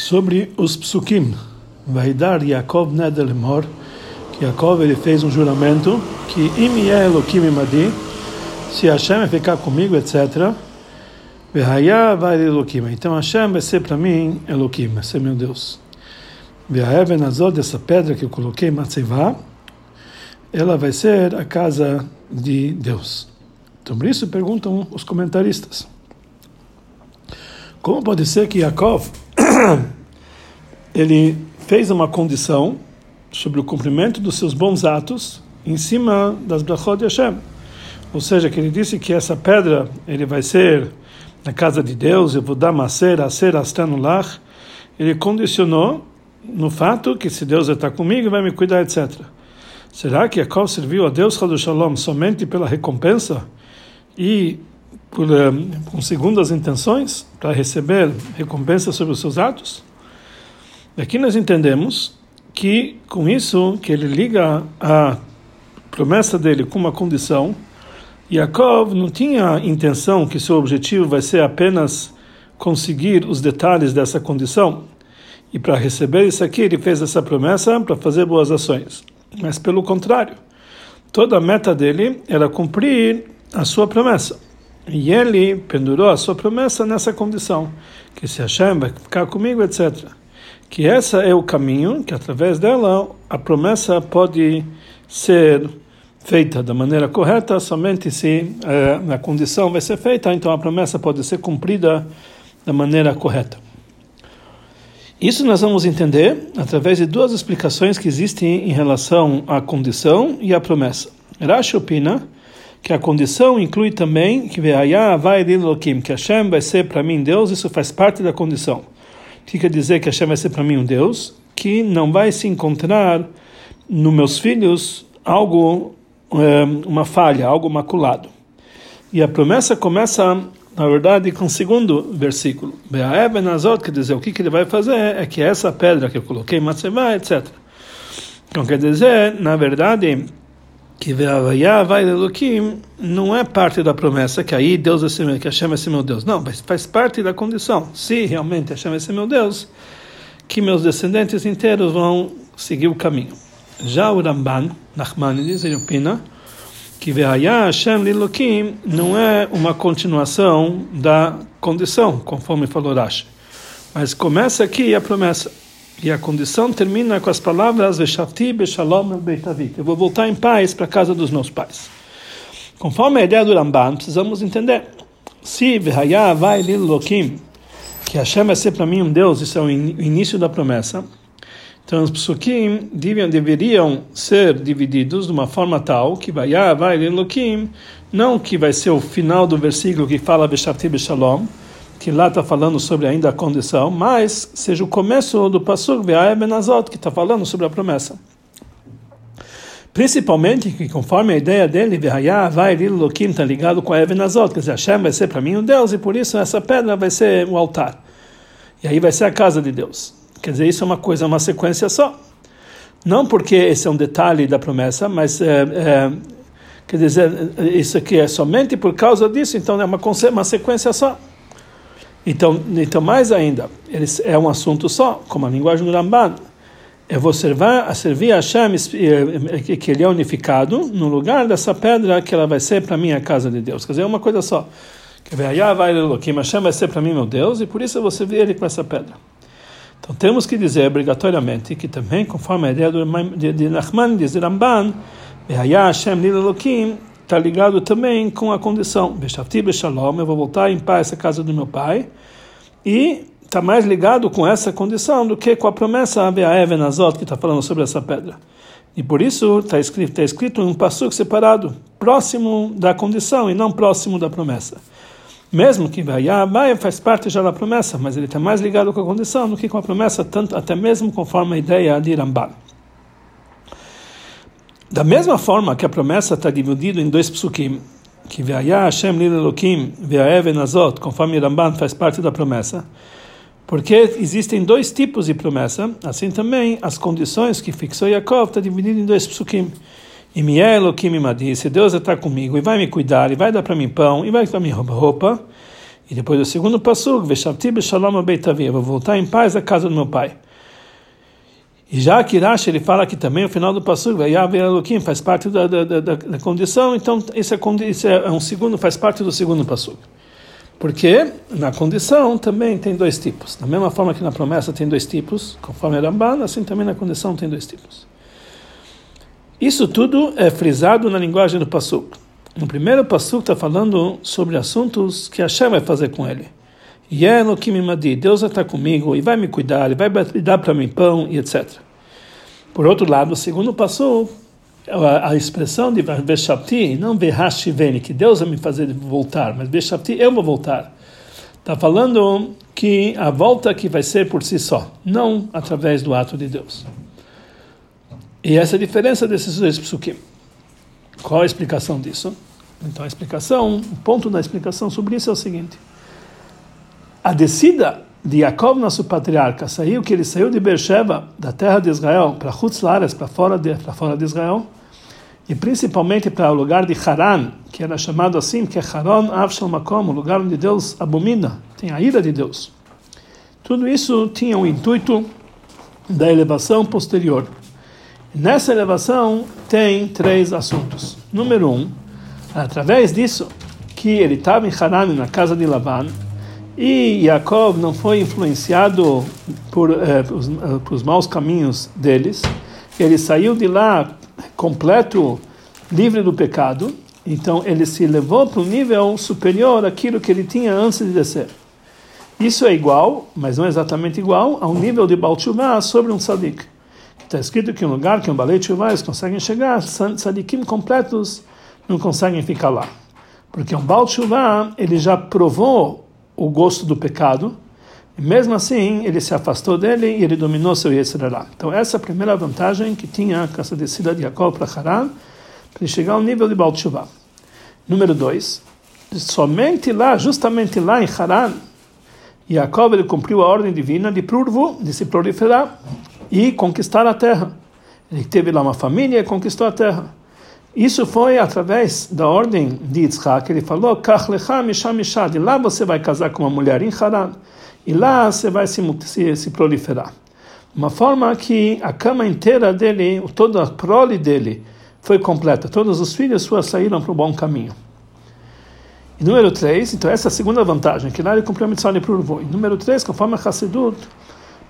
sobre os psukim. Vai dar Yaakov Nedelemor, que Yaakov ele fez um juramento que im Elohim imadi, se Hashem ficar comigo, etc. Vehaya vai Elohim. Então Hashem vai ser para mim Elohim, vai ser meu Deus. Vehaeven azod, essa pedra que eu coloquei, Matzevá, ela vai ser a casa de Deus. Então por isso perguntam os comentaristas. Como pode ser que Yaakov ele fez uma condição sobre o cumprimento dos seus bons atos em cima das brachot de Hashem. Ou seja, que ele disse que essa pedra ele vai ser na casa de Deus, eu vou dar macer, acer, astanular. Ele condicionou no fato que se Deus está comigo, vai me cuidar, etc. Será que Yaakov serviu a Deus Shalom somente pela recompensa e por, um, com segundas intenções para receber recompensa sobre os seus atos? Aqui nós entendemos que com isso que ele liga a promessa dele com uma condição, Yaakov não tinha intenção que seu objetivo vai ser apenas conseguir os detalhes dessa condição. E para receber isso aqui, ele fez essa promessa para fazer boas ações. Mas pelo contrário, toda a meta dele era cumprir a sua promessa. E ele pendurou a sua promessa nessa condição, que se Hashem vai ficar comigo, etc. Que essa é o caminho, que através dela a promessa pode ser feita da maneira correta, somente se eh, a condição vai ser feita, então a promessa pode ser cumprida da maneira correta. Isso nós vamos entender através de duas explicações que existem em relação à condição e à promessa. Rashi opina que a condição inclui também que vai que Hashem vai ser para mim Deus, isso faz parte da condição. Que quer dizer que Hashem vai ser para mim um Deus que não vai se encontrar nos meus filhos algo, uma falha, algo maculado. E a promessa começa, na verdade, com o segundo versículo. Be'aebenazot, quer dizer, o que, que ele vai fazer é que essa pedra que eu coloquei, Matzevá, etc. Então, quer dizer, na verdade, que Ve'avaya vai Elohim não é parte da promessa que aí Deus é ser, que Hashem é meu Deus. Não, mas faz parte da condição. Se realmente Hashem é meu Deus, que meus descendentes inteiros vão seguir o caminho. Já o Ramban, Nachmanides, ele opina que Ve'aya Hashem Lilokim não é uma continuação da condição, conforme falou Rashi. Mas começa aqui a promessa. E a condição termina com as palavras Veshati Beshalom Beitavik. Eu vou voltar em paz para a casa dos meus pais. Conforme a ideia do Ramban, precisamos entender. Se Vehaya vai Lilokim, que Hashem vai ser para mim um Deus, isso é o início da promessa. Então os psukim deveriam ser divididos de uma forma tal que vai vai Lilokim, não que vai ser o final do versículo que fala Veshati Beshalom, que lá está falando sobre ainda a condição, mas seja o começo do Pasuk Benazot, que está falando sobre a promessa. Principalmente que, conforme a ideia dele, vai Lokim está ligado com a Ebenazot, quer dizer, Hashem vai ser para mim um Deus, e por isso essa pedra vai ser o altar. E aí vai ser a casa de Deus. Quer dizer, isso é uma coisa, uma sequência só. Não porque esse é um detalhe da promessa, mas é, é, quer dizer, isso aqui é somente por causa disso, então é uma sequência só. Então, então mais ainda, eles, é um assunto só, como a linguagem do Ramban. Eu vou servir, servir a Hashem, que ele é unificado, no lugar dessa pedra que ela vai ser para mim a casa de Deus. Quer dizer, é uma coisa só. Que vai Hashem vai ser para mim meu Deus, e por isso eu vou servir ele com essa pedra. Então temos que dizer obrigatoriamente que também, conforme a ideia do, de, de Nachman, diz Ramban, Hashem Elohim, está ligado também com a condição Beshavti Beshalom, eu vou voltar em paz essa casa do meu pai, e está mais ligado com essa condição do que com a promessa Abeaeven Azot, que está falando sobre essa pedra. E por isso está escrito, tá escrito um passuco separado, próximo da condição e não próximo da promessa. Mesmo que vai faz parte já da promessa, mas ele está mais ligado com a condição do que com a promessa, tanto até mesmo conforme a ideia de Ramban. Da mesma forma que a promessa está dividida em dois psukim, que Ve'aya Hashem Lil Elokim Ve'aeven Azot, conforme Ramban faz parte da promessa, porque existem dois tipos de promessa, assim também as condições que fixou Yaakov está dividido em dois psukim. E me Elokim Imadi, se Deus está comigo e vai me cuidar, e vai dar para mim pão, e vai dar para mim roupa, E depois do segundo passo, Veshavti Beshalom Abeitavi, eu vou voltar em paz à casa do meu pai. E já que Rashi ele fala que também o final do passo, Vayav Elohim, faz parte da, da, da, da, condição, então isso é, isso é um segundo, faz parte do segundo passo. Porque na condição também tem dois tipos. Da mesma forma que na promessa tem dois tipos, conforme Ramban, assim também na condição tem dois tipos. Isso tudo é frisado na linguagem do Passuk. No primeiro Passuk está falando sobre assuntos que Hashem vai fazer com ele. Kimimadi, Deus estar comigo e vai me cuidar, ele vai dar para mim pão e etc. Por outro lado, o segundo Passuk, a, a expressão de Veshapti, não Vehashiveni, que Deus vai me fazer voltar, mas Veshapti, eu vou voltar. Está falando que a volta que vai ser por si só, não através do ato de Deus. E essa é a diferença desses dois psukim. Qual a explicação disso? Então a explicação, o ponto da explicação sobre isso é o seguinte: a descida de Jacob, nosso patriarca, saiu que ele saiu de Beersheba, da terra de Israel, para Chutz Lares, para fora de para fora de Israel, e principalmente para o lugar de Haran, que era chamado assim, que é Haran Avshal Makom, o lugar onde Deus abomina, tem a ira de Deus. Tudo isso tinha o intuito da elevação posterior. Nessa elevação tem três assuntos. Número um, através disso, que ele estava em Haran, na casa de Lavan, e Jacob não foi influenciado por, eh, os, eh, os maus caminhos deles, ele saiu de lá completo, livre do pecado, então ele se levou para um nível superior àquilo que ele tinha antes de descer. Isso é igual, mas não é exatamente igual, ao nível de Baal sobre um tzadik. Está escrito que um lugar que um balei Tshuva eles conseguem chegar, tzadikim completos não conseguem ficar lá. Porque um Baal ele já provou o gosto do pecado, e mesmo assim ele se afastou dele e ele dominou seu Yetzirah. Então essa é a primeira vantagem que tinha a casa descida de Jacob para Haran, para ele chegar ao nível de Baal Tshuva. Número dois, somente lá, justamente lá em Haran, Jacob ele cumpriu a ordem divina de Prurvu, de se proliferar e conquistar a terra. Ele teve lá uma família e conquistou a terra. Isso foi através da ordem de Yitzhak, ele falou, Kach lecha misham de lá você vai casar com uma mulher em Haran, e lá você vai se, se, se proliferar. Uma forma que a cama inteira dele, toda a prole dele, foi completa. Todos os filhos suas saíram para o bom caminho. E número 3, então essa é a segunda vantagem, que lá ele cumpriu a mitzvah de Prurvo. E número 3, conforme a Hassidut,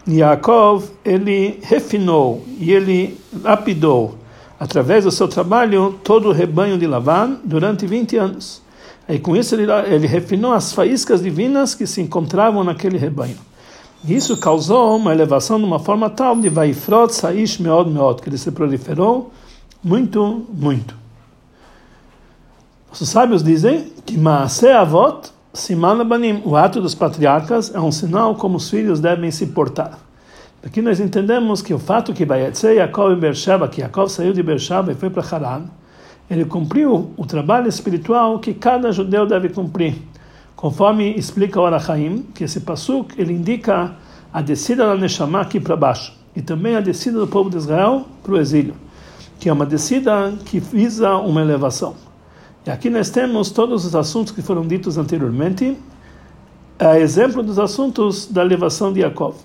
Yaakov, ele refinou e ele lapidou, através do seu trabalho, todo o rebanho de Lavan durante 20 anos. E com isso ele, ele refinou as faíscas divinas que se encontravam naquele rebanho. Isso causou uma elevação de uma forma tal de Vaifrot Saish Meod Meod, que ele se proliferou muito, muito. Os sábios dizem que Maaseh Avot Siman Banim, o ato dos patriarcas é um sinal como os filhos devem se portar. Aqui nós entendemos que o fato que ser Yaakov em Beersheba, que Yaakov saiu de Beersheba e foi para Haran, ele cumpriu o trabalho espiritual que cada judeu deve cumprir. Conforme explica o Arachaim, que esse pasuk ele indica a descida da Neshama aqui para baixo e também a descida do povo de Israel para o exílio, que é uma descida que visa uma elevação. E aqui nós temos todos os assuntos que foram ditos anteriormente, a exemplo dos assuntos da elevação de Yaakov.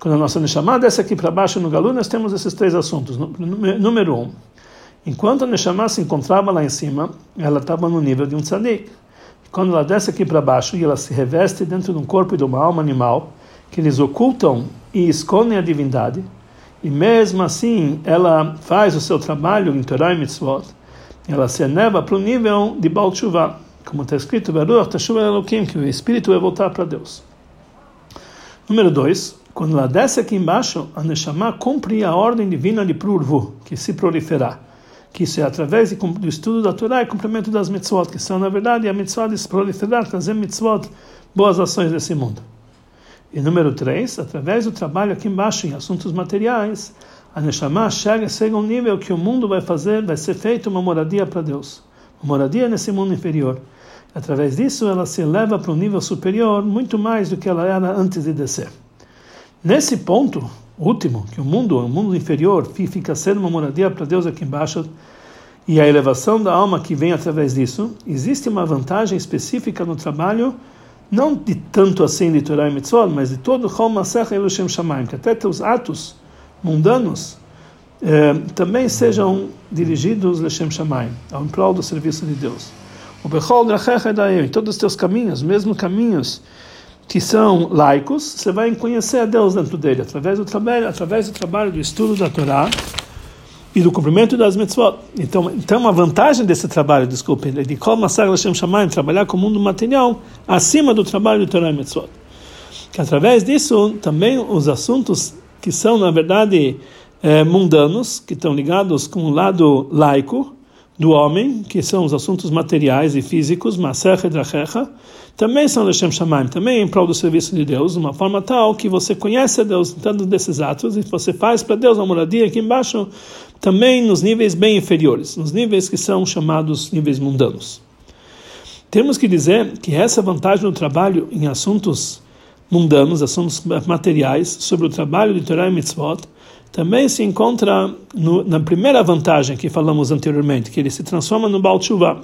Quando a nossa Neshama desce aqui para baixo no Galu, nós temos esses três assuntos. Número um, enquanto a Neshama se encontrava lá em cima, ela estava no nível de um tzadik. Quando ela desce aqui para baixo e ela se reveste dentro de um corpo e de uma alma animal, que eles ocultam e escondem a divindade, e mesmo assim ela faz o seu trabalho em Torah e Mitzvot, ela se eleva para o nível de Baal Tshuva, como está escrito, que o espírito vai voltar para Deus. Número 2, quando ela desce aqui embaixo, a Neshama cumpre a ordem divina de Prurvu, que se proliferar. Que isso é através do estudo da Torá e cumprimento das mitzvot, que são, na verdade, a mitzvah de se proliferar, trazer mitzvot, boas ações desse mundo. E número 3, através do trabalho aqui embaixo em assuntos materiais, a Neshama chega, chega a um nível que o mundo vai fazer, vai ser feito uma moradia para Deus. Uma moradia nesse mundo inferior. Através disso, ela se eleva para um nível superior, muito mais do que ela era antes de descer. Nesse ponto último, que o mundo, o mundo inferior, fica sendo uma moradia para Deus aqui embaixo, e a elevação da alma que vem através disso, existe uma vantagem específica no trabalho não de tanto assim de Torah e Mitzvot, mas de todo Chol Masech Elushem Shamayim, que até teus atos mundanos eh, também sejam dirigidos Leshem Shamayim, ao prol do serviço de Deus. Em todos os teus caminhos, mesmo caminhos que são laicos, você vai conhecer a Deus dentro dele, através do trabalho, através do trabalho do estudo da Torá e do cumprimento das mitzvot. Então, então uma vantagem desse trabalho, desculpe, de como Hashem Shamayim, trabalhar com o mundo material, acima do trabalho do Torá e mitzvot. Que através disso, também os assuntos que são, na verdade, é, mundanos, que estão ligados com o lado laico, do homem, que são os assuntos materiais e físicos, Maser Drachecha, também são Leshem Shamaim, também em prol do serviço de Deus, de uma forma tal que você conhece a Deus tanto desses atos e você faz para Deus uma moradia aqui embaixo, também nos níveis bem inferiores, nos níveis que são chamados níveis mundanos. Temos que dizer que essa vantagem do trabalho em assuntos mundanos, assuntos materiais, sobre o trabalho de Torah e Mitzvot, também se encontra no, na primeira vantagem que falamos anteriormente, que ele se transforma no Baal Tshuva.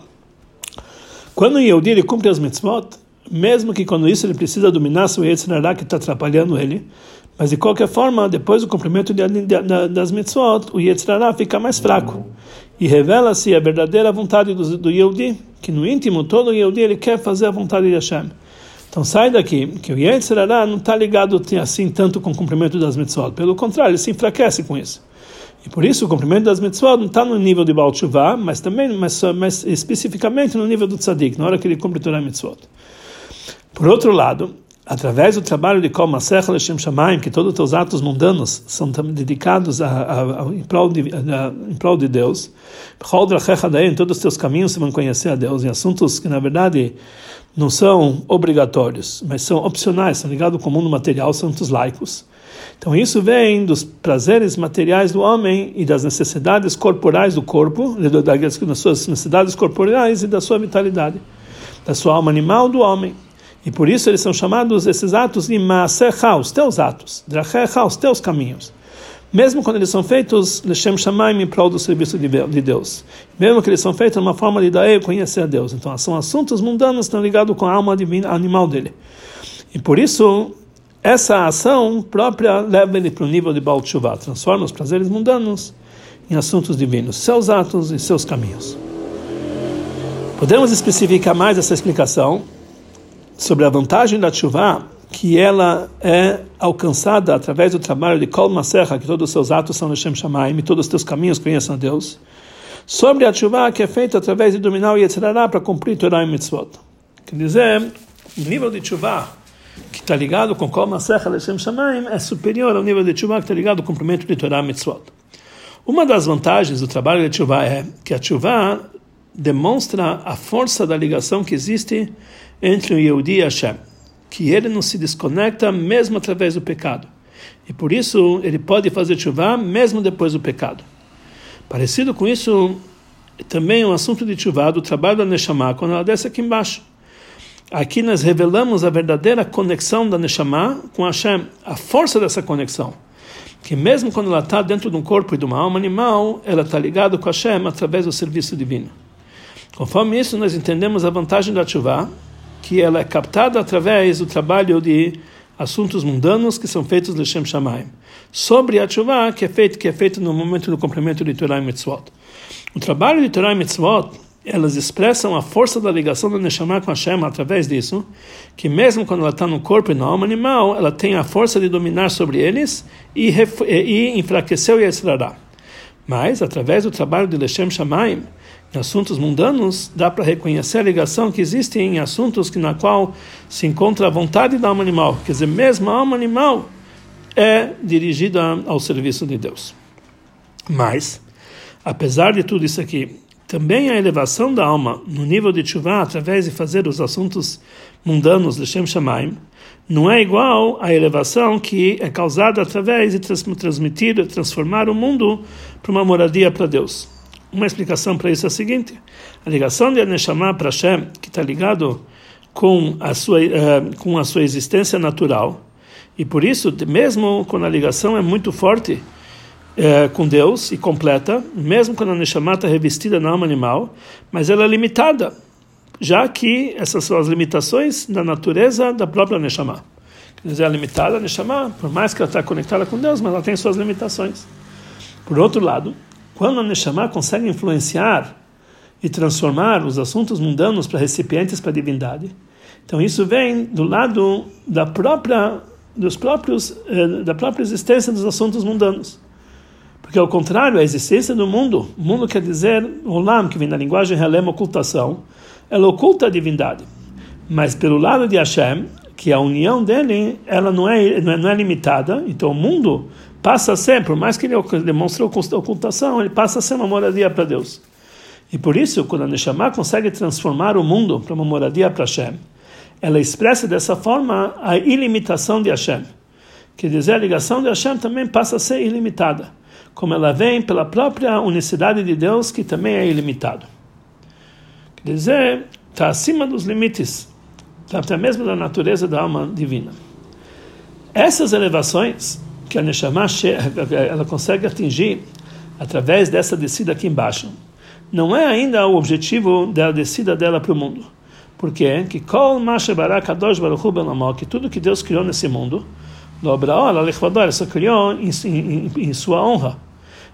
Quando o Yehudi ele cumpre as mitzvot, mesmo que quando isso ele precisa dominar seu Yetzirará que está atrapalhando ele, mas de qualquer forma, depois do cumprimento de, de, das mitzvot, o Yetzirará fica mais fraco. E revela-se a verdadeira vontade do, do Yehudi, que no íntimo todo o Yehudi ele quer fazer a vontade de Hashem. Então sai daqui que o Yetzirará não está ligado assim tanto com o cumprimento das mitzvot. Pelo contrário, ele se enfraquece com isso. E por isso o cumprimento das mitzvot não está no nível de Baal Tshuva, mas também, mas, mas especificamente no nível do tzadik, na hora que ele cumpre Torah mitzvot. Por outro lado, através do trabalho de Kol Masech Leshem Shamayim, que todos os teus atos mundanos são dedicados a, a, a, em, prol de, em prol de Deus, em todos os teus caminhos você vão conhecer a Deus, em assuntos que na verdade não são obrigatórios, mas são opcionais, são ligados com o mundo material, são os laicos. Então isso vem dos prazeres materiais do homem e das necessidades corporais do corpo, das suas necessidades corporais e da sua vitalidade, da sua alma animal do homem. E por isso eles são chamados esses atos de Maasecha, os teus atos, Drachecha, os teus caminhos. Mesmo quando eles são feitos, Leshem Shamaim em prol do serviço de Deus. Mesmo que eles são feitos uma forma de dar conhecer a Deus. Então são assuntos mundanos que estão ligados com a alma divina, animal dele. E por isso, essa ação própria leva ele para o nível de Baal Tshuva, transforma os prazeres mundanos em assuntos divinos, seus atos e seus caminhos. Podemos especificar mais essa explicação sobre a vantagem da chuva, que ela é alcançada através do trabalho de Kol Maserha, que todos os seus atos são Hashem Shamaim, e todos os teus caminhos conheçam a Deus, sobre a chuva que é feita através de dominar o Yetzirará para cumprir Torah e Mitzvot. Quer dizer, o nível de chuva que está ligado com Kol Maserha Hashem Shamaim é superior ao nível de chuva que está ligado com o cumprimento de Torah e Mitzvot. Uma das vantagens do trabalho de chuva é que a chuva demonstra a força da ligação que existe entre o Yehudi e Hashem, que ele não se desconecta mesmo através do pecado. E por isso ele pode fazer chuva mesmo depois do pecado. Parecido com isso, também o um assunto de chuva do trabalho da Neshama, quando ela desce aqui embaixo. Aqui nós revelamos a verdadeira conexão da Neshama com Hashem, a força dessa conexão. Que mesmo quando ela está dentro de um corpo e de uma alma animal, ela está ligada com Hashem através do serviço divino. Conforme isso, nós entendemos a vantagem da chuva, que ela é captada através do trabalho de assuntos mundanos que são feitos de Shem Shamayim. Sobre a chuva, que é feito que é feito no momento do cumprimento de Torah e Mitzvot. O trabalho de Torah e Mitzvot, elas expressam a força da ligação da Neshama com Hashem através disso, que mesmo quando ela está no corpo e na alma animal, ela tem a força de dominar sobre eles e, e enfraquecer o Yetzirará. Mas, através do trabalho de Leshem Shamayim, em assuntos mundanos, dá para reconhecer a ligação que existe em assuntos que, na qual se encontra a vontade da alma animal. Quer dizer, mesmo a alma animal é dirigida ao serviço de Deus. Mas, apesar de tudo isso aqui, também a elevação da alma no nível de chuva através de fazer os assuntos mundanos de Shem Shamaim não é igual à elevação que é causada através de transmitir, transformar o mundo para uma moradia para Deus. Uma explicação para isso é a seguinte: a ligação de Aneshama para Hashem, que está ligado com a sua uh, com a sua existência natural, e por isso, mesmo quando a ligação é muito forte uh, com Deus e completa, mesmo quando a Neshama está revestida na alma animal, mas ela é limitada, já que essas são as limitações da natureza da própria Neshama. Quer dizer, a limitada a Neshama, por mais que ela está conectada com Deus, mas ela tem suas limitações. Por outro lado, quando a Neshama consegue influenciar e transformar os assuntos mundanos para recipientes para a divindade, então isso vem do lado da própria dos próprios eh, da própria existência dos assuntos mundanos. Porque ao contrário, a existência do mundo, mundo quer dizer olam, que vem da linguagem halem, ocultação, ela oculta a divindade. Mas pelo lado de Hashem, que a união dele, ela não é, não é, não é limitada, então o mundo passa a ser, por mais que ele demonstre ocultação, ele passa a ser uma moradia para Deus. E por isso, quando a Neshama consegue transformar o mundo para uma moradia para Hashem, ela expressa dessa forma a ilimitação de Hashem. Quer dizer, a ligação de Hashem também passa a ser ilimitada como ela vem pela própria unicidade de Deus, que também é ilimitado. Quer dizer, está acima dos limites, está até mesmo da natureza da alma divina. Essas elevações que a Neshama ela consegue atingir através dessa descida aqui embaixo, não é ainda o objetivo da descida dela para o mundo. Por quê? Que que tudo que Deus criou nesse mundo, ela só criou em, em, em sua honra.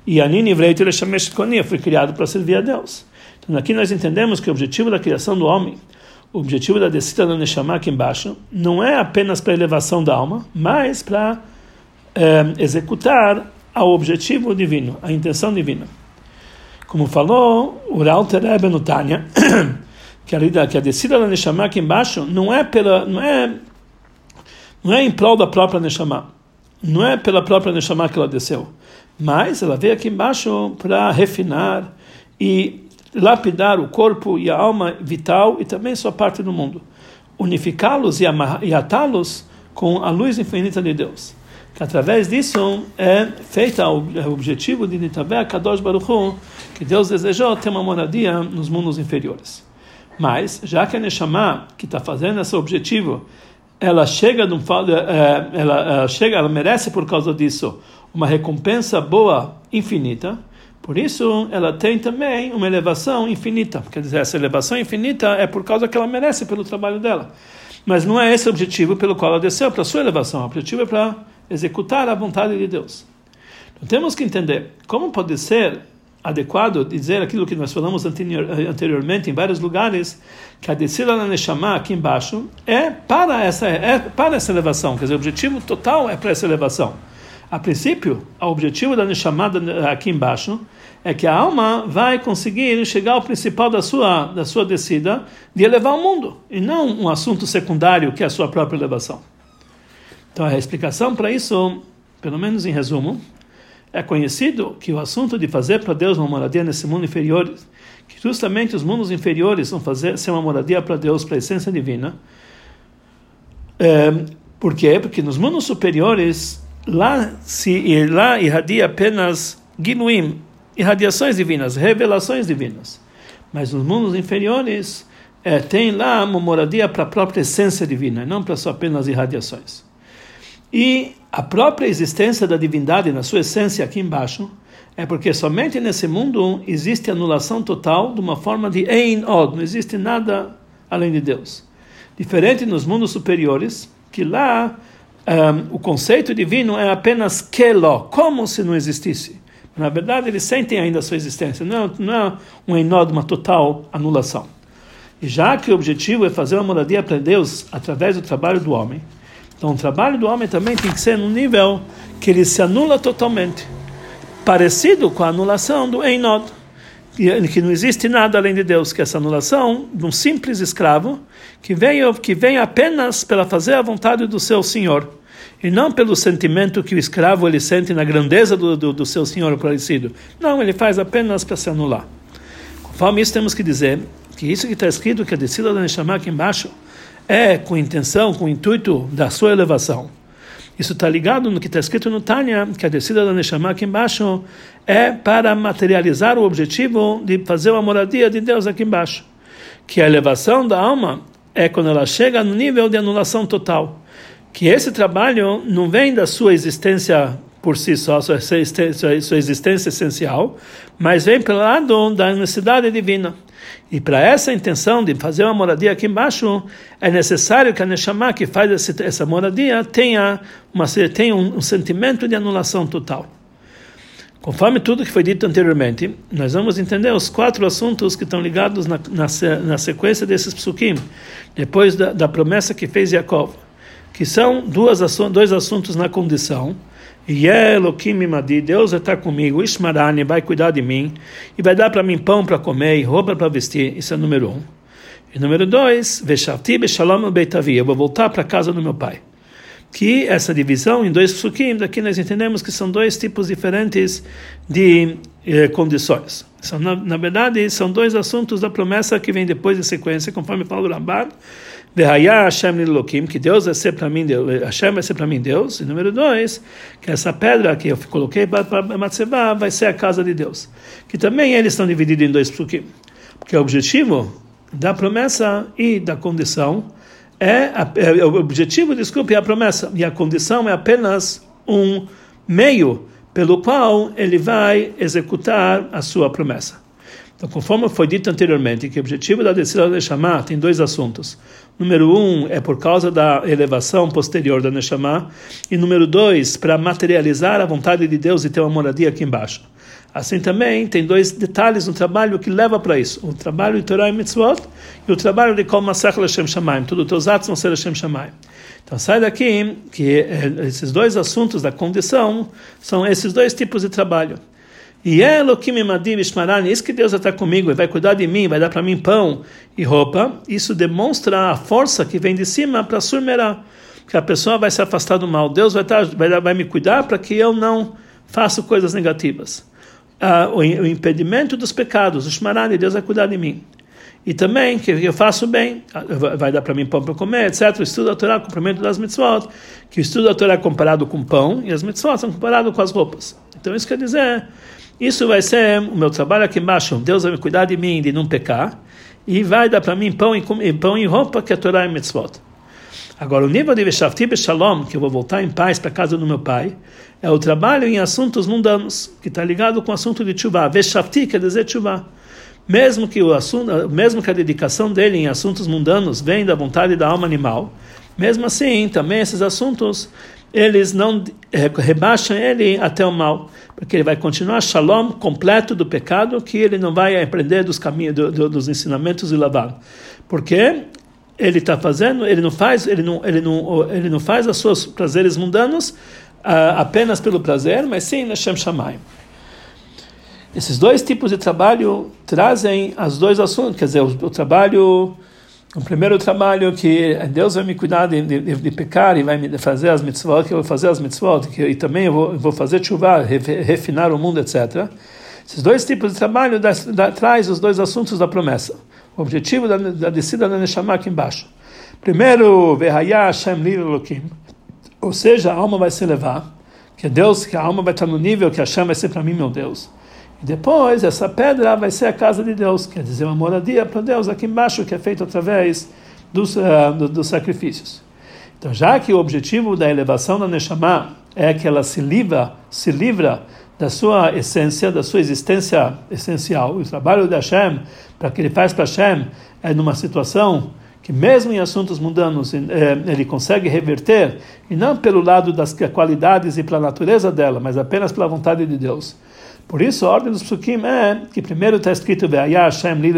E Anini Vreito Leshamesh Konia foi criado para servir a Deus. Então aqui nós entendemos que o objetivo da criação do homem, o objetivo da descida do Neshama aqui embaixo, não é apenas para a elevação da alma, mas para é, executar o objetivo divino, a intenção divina. Como falou o Ralter Rebbe no Tânia, que a, que a descida da Neshama aqui embaixo não é pela não é não é em prol da própria Neshama, não é pela própria Neshama que ela desceu, mas ela veio aqui embaixo para refinar e lapidar o corpo e a alma vital e também sua parte do mundo, unificá-los e, e atá-los com a luz infinita de Deus. Através disso é feita o objetivo de Nitabé Kadosh Baruch Hu, que Deus desejou ter uma moradia nos mundos inferiores. Mas, já que a Neshama, que está fazendo esse objetivo, ela chega, de um, eh, ela, ela chega, ela merece por causa disso uma recompensa boa infinita. Por isso, ela tem também uma elevação infinita. Quer dizer, essa elevação infinita é por causa que ela merece pelo trabalho dela. Mas não é esse o objetivo pelo qual ela desceu para sua elevação. O objetivo é para executar a vontade de Deus. Então, temos que entender como pode ser adequado dizer aquilo que nós falamos anteriormente em vários lugares, que a descida na Neshama aqui embaixo é para essa, é para essa elevação. Quer dizer, o objetivo total é para essa elevação. A princípio, o objetivo da Neshama aqui embaixo é que a alma vai conseguir chegar ao principal da sua, da sua descida de elevar o mundo, e não um assunto secundário que é a sua própria elevação. Então, a explicação para isso, pelo menos em resumo, é conhecido que o assunto de fazer para Deus uma moradia nesse mundo inferior, que justamente os mundos inferiores vão fazer ser uma moradia para Deus, para a essência divina. É, por quê? Porque nos mundos superiores lá se lá irradia apenas ginuim, irradiações divinas, revelações divinas. Mas nos mundos inferiores é, tem lá uma moradia para a própria essência divina, não para só apenas irradiações. E a própria existência da divindade na sua essência aqui embaixo é porque somente nesse mundo existe anulação total de uma forma de Ein Od, não existe nada além de Deus. Diferente nos mundos superiores, que lá um, o conceito divino é apenas kelo, como se não existisse. Na verdade, eles sentem ainda a sua existência, não, não é um enó uma total anulação. E já que o objetivo é fazer uma moradia para Deus através do trabalho do homem, então o trabalho do homem também tem que ser num nível que ele se anula totalmente, parecido com a anulação do Einod, que não existe nada além de Deus, que é essa anulação de um simples escravo que vem, que vem apenas pela fazer a vontade do seu senhor e não pelo sentimento que o escravo ele sente na grandeza do, do, do seu senhor parecido. Não, ele faz apenas para se anular. Conforme isso, temos que dizer que isso que está escrito, que a descida da Neshama aqui embaixo, é com intenção, com intuito da sua elevação. Isso está ligado no que está escrito no Tânia, que a descida da Neshama aqui embaixo é para materializar o objetivo de fazer uma moradia de Deus aqui embaixo. Que a elevação da alma é quando ela chega no nível de anulação total. Que esse trabalho não vem da sua existência por si só, sua existência, sua existência essencial, mas vem pelo lado da necessidade divina. E para essa intenção de fazer uma moradia aqui embaixo, é necessário que a Neshama que faz essa moradia tenha, uma, tenha um, um sentimento de anulação total. Conforme tudo que foi dito anteriormente, nós vamos entender os quatro assuntos que estão ligados na, na, na sequência desses psukim, depois da, da, promessa que fez Yaakov, que são duas, dois assuntos na condição. Deus estar comigo, Ishmarani vai cuidar de mim, e vai dar para mim pão para comer e roupa para vestir, isso é número um. E número dois, Beshalom eu vou voltar para a casa do meu pai que essa divisão em dois psukim, daqui nós entendemos que são dois tipos diferentes de eh, condições. São, na, na, verdade, são dois assuntos da promessa que vem depois de sequência, conforme fala o Ramban, Vehaya Hashem Nilokim, que Deus vai ser para mim, Deus, Hashem vai ser para mim Deus. E número dois, que essa pedra que eu coloquei para Matseba vai ser a casa de Deus. Que também eles estão divididos em dois psukim. Porque o objetivo da promessa e da condição é, é, o objetivo, desculpe, é a promessa e a condição é apenas um meio pelo qual ele vai executar a sua promessa. Então, conforme foi dito anteriormente, que o objetivo da decisão de Neshama tem dois assuntos. Número um é por causa da elevação posterior da Neshama, e número dois, para materializar a vontade de Deus e ter uma moradia aqui embaixo. Assim também tem dois detalhes no trabalho que leva para isso: o trabalho de Torah e Mitzvot e o trabalho de Kol Masach Hashem Shamaim. Todos os teus atos vão ser Hashem Shamaim. Então sai daqui que eh, esses dois assuntos da condição são esses dois tipos de trabalho. E Elohim Madim Ishmarani, isso que Deus está comigo e vai cuidar de mim, vai dar para mim pão e roupa, isso demonstra a força que vem de cima para surmerar, que a pessoa vai se afastar do mal. Deus vai, estar, vai, vai me cuidar para que eu não faça coisas negativas uh, o, impedimento dos pecados, o Shmarani, Deus vai cuidar de mim. E também que eu faço bem, vai dar para mim pão para comer, etc. O estudo da Torá, o cumprimento das mitzvot, que o estudo da Torá é comparado com pão e as mitzvot são comparadas com as roupas. Então isso quer dizer, isso vai ser o meu trabalho aqui embaixo. Deus vai me cuidar de mim, de não pecar, e vai dar para mim pão e, pão e roupa, que a Torá é mitzvot. Agora, o nível de Veshavti Beshalom, que eu vou voltar em paz para casa do meu pai, é o trabalho em assuntos mundanos, que está ligado com o assunto de Tshuva. Veshavti quer dizer Tshuva. Mesmo que, o assunto, mesmo que a dedicação dele em assuntos mundanos vem da vontade da alma animal, mesmo assim, também esses assuntos, eles não rebaixam ele até o mal, porque ele vai continuar shalom completo do pecado, que ele não vai aprender dos caminhos, do, do, dos ensinamentos de Lavan. Porque ele está fazendo, ele não faz, ele não, ele não, ele não faz os seus prazeres mundanos uh, apenas pelo prazer, mas sim na Shem Shamayim. Esses dois tipos de trabalho trazem os dois assuntos, quer dizer, o, o trabalho, o primeiro trabalho que Deus vai me cuidar de, de, de, pecar e vai me fazer as mitzvot, que eu vou fazer as mitzvot, que, e também eu vou, vou fazer chuva, refinar o mundo, etc. Esses dois tipos de trabalho da, da, traz os dois assuntos da promessa o objetivo da, da descida da Neshama aqui embaixo. Primeiro, Vehaya Hashem Elohim, ou seja, a alma vai se elevar, que Deus, que a alma vai estar no nível que Hashem vai ser para mim, meu Deus. Depois, essa pedra vai ser a casa de Deus, quer dizer, uma moradia para Deus aqui embaixo, que é feito através dos, uh, dos sacrifícios. Então, já que o objetivo da elevação da Neshama é que ela se livra, se livra da sua essência, da sua existência essencial. O trabalho de Hashem, para que ele faz para Hashem, é numa situação que mesmo em assuntos mundanos eh, ele consegue reverter, e não pelo lado das qualidades e pela natureza dela, mas apenas pela vontade de Deus. Por isso, a ordem dos psukim é que primeiro está escrito Hashem Lid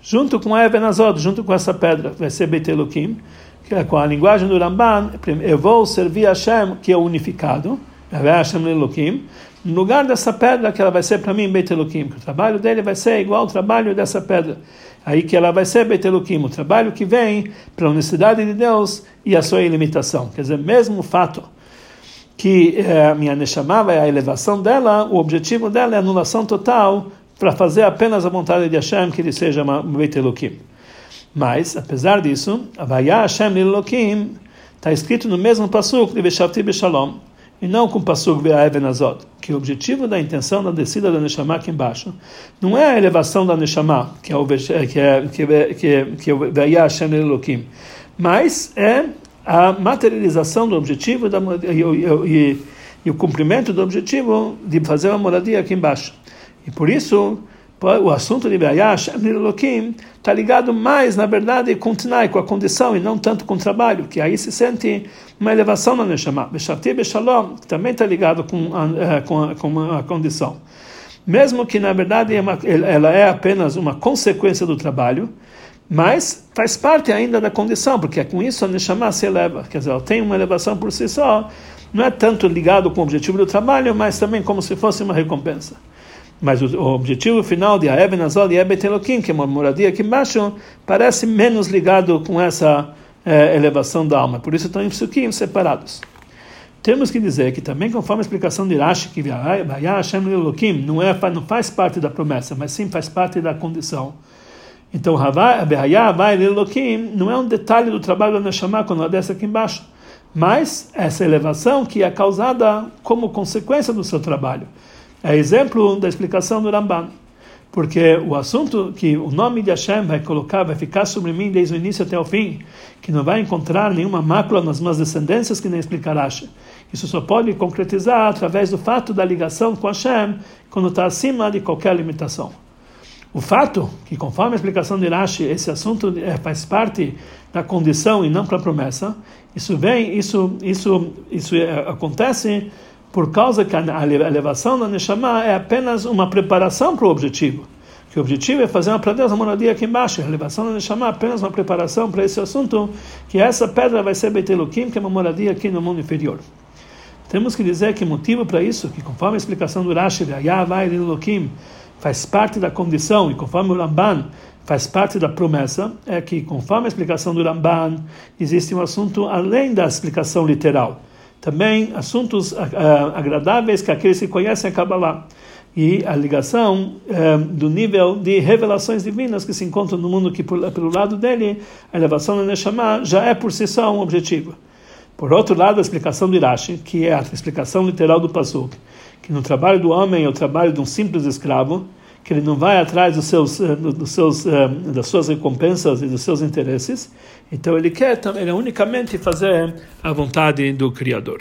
junto com a Ebenazod, junto com essa pedra, vai ser Beit Elohim, que é com a linguagem do Ramban, eu vou servir Hashem, que é unificado, Hashem Elohim, no lugar dessa pedra que ela vai ser para mim Beit Elohim, que o trabalho dele vai ser igual ao trabalho dessa pedra. Aí que ela vai ser Beit Elohim, o trabalho que vem para a unicidade de Deus e a sua ilimitação. Quer dizer, mesmo fato que eh, a minha Neshama a elevação dela, o objetivo dela é a anulação total para fazer apenas a vontade de Hashem, que ele seja Elohim. Mas, apesar disso, Avaya Hashem Elohim está escrito no mesmo pasuk de Veshavti Beshalom e não com Pasuk Ve'aeven Azod, que o objetivo da intenção da descida da Neshama aqui embaixo não é a elevação da Neshama, que é o que é, é, é, é Hashem Elohim, mas é a materialização do objetivo da, e, e, e, o cumprimento do objetivo de fazer uma moradia aqui embaixo. E por isso, o assunto de Beayash Elokim está ligado mais, na verdade, com Tnai, com a condição, e não tanto com o trabalho, que aí se sente uma elevação na Neshama. Beshati Beshalom, que também está ligado com a, eh, com, a, com a condição. Mesmo que, na verdade, é ela é apenas uma consequência do trabalho, mas faz parte ainda da condição, porque é com isso a Neshama se eleva. Quer dizer, ela tem uma elevação por si só, não é tanto ligado com o objetivo do trabalho, mas também como se fosse uma recompensa. Mas o, objetivo final de Aeben Azol e Ebet Elohim, que é uma moradia aqui embaixo, parece menos ligado com essa é, elevação da alma. Por isso estão em psukim separados. Temos que dizer que também, conforme a explicação de Rashi, que Hashem Elohim não, é, não faz parte da promessa, mas sim faz parte da condição. Então, Havaya vai Elohim não é um detalhe do trabalho da Neshama quando ela desce aqui embaixo, mas essa elevação que é causada como consequência do seu trabalho. É exemplo da explicação do Ramban. Porque o assunto que o nome de Hashem vai colocar, vai ficar sobre mim desde o início até o fim, que não vai encontrar nenhuma mácula nas minhas descendências que nem explicará. Isso só pode concretizar através do fato da ligação com Hashem, quando está acima de qualquer limitação. O fato que, conforme a explicação de Rashi, esse assunto é, faz parte da condição e não para a promessa, isso vem, isso, isso, isso é, acontece por causa que a elevação da Neshama é apenas uma preparação para o objetivo. Que o objetivo é fazer uma uma moradia aqui embaixo. A elevação da Neshama é apenas uma preparação para esse assunto, que essa pedra vai ser Betelukim, que é uma moradia aqui no mundo inferior. Temos que dizer que motivo para isso, que conforme a explicação do Rashi, vai Elohim, faz parte da condição, e conforme o Ramban faz parte da promessa, é que conforme a explicação do Ramban, existe um assunto além da explicação literal. Também assuntos uh, agradáveis que aqueles que conhecem a Kabbalah. E a ligação uh, do nível de revelações divinas que se encontram no mundo que por, pelo lado dele a elevação da Neshama já é por si só um objetivo. Por outro lado, a explicação de Rashi, que é a explicação literal do Pasuk, que no trabalho do homem é o trabalho de um simples escravo, que ele não vai atrás dos seus, eh, dos seus, eh, das suas recompensas e dos seus interesses, então ele quer ele é unicamente fazer a vontade do Criador.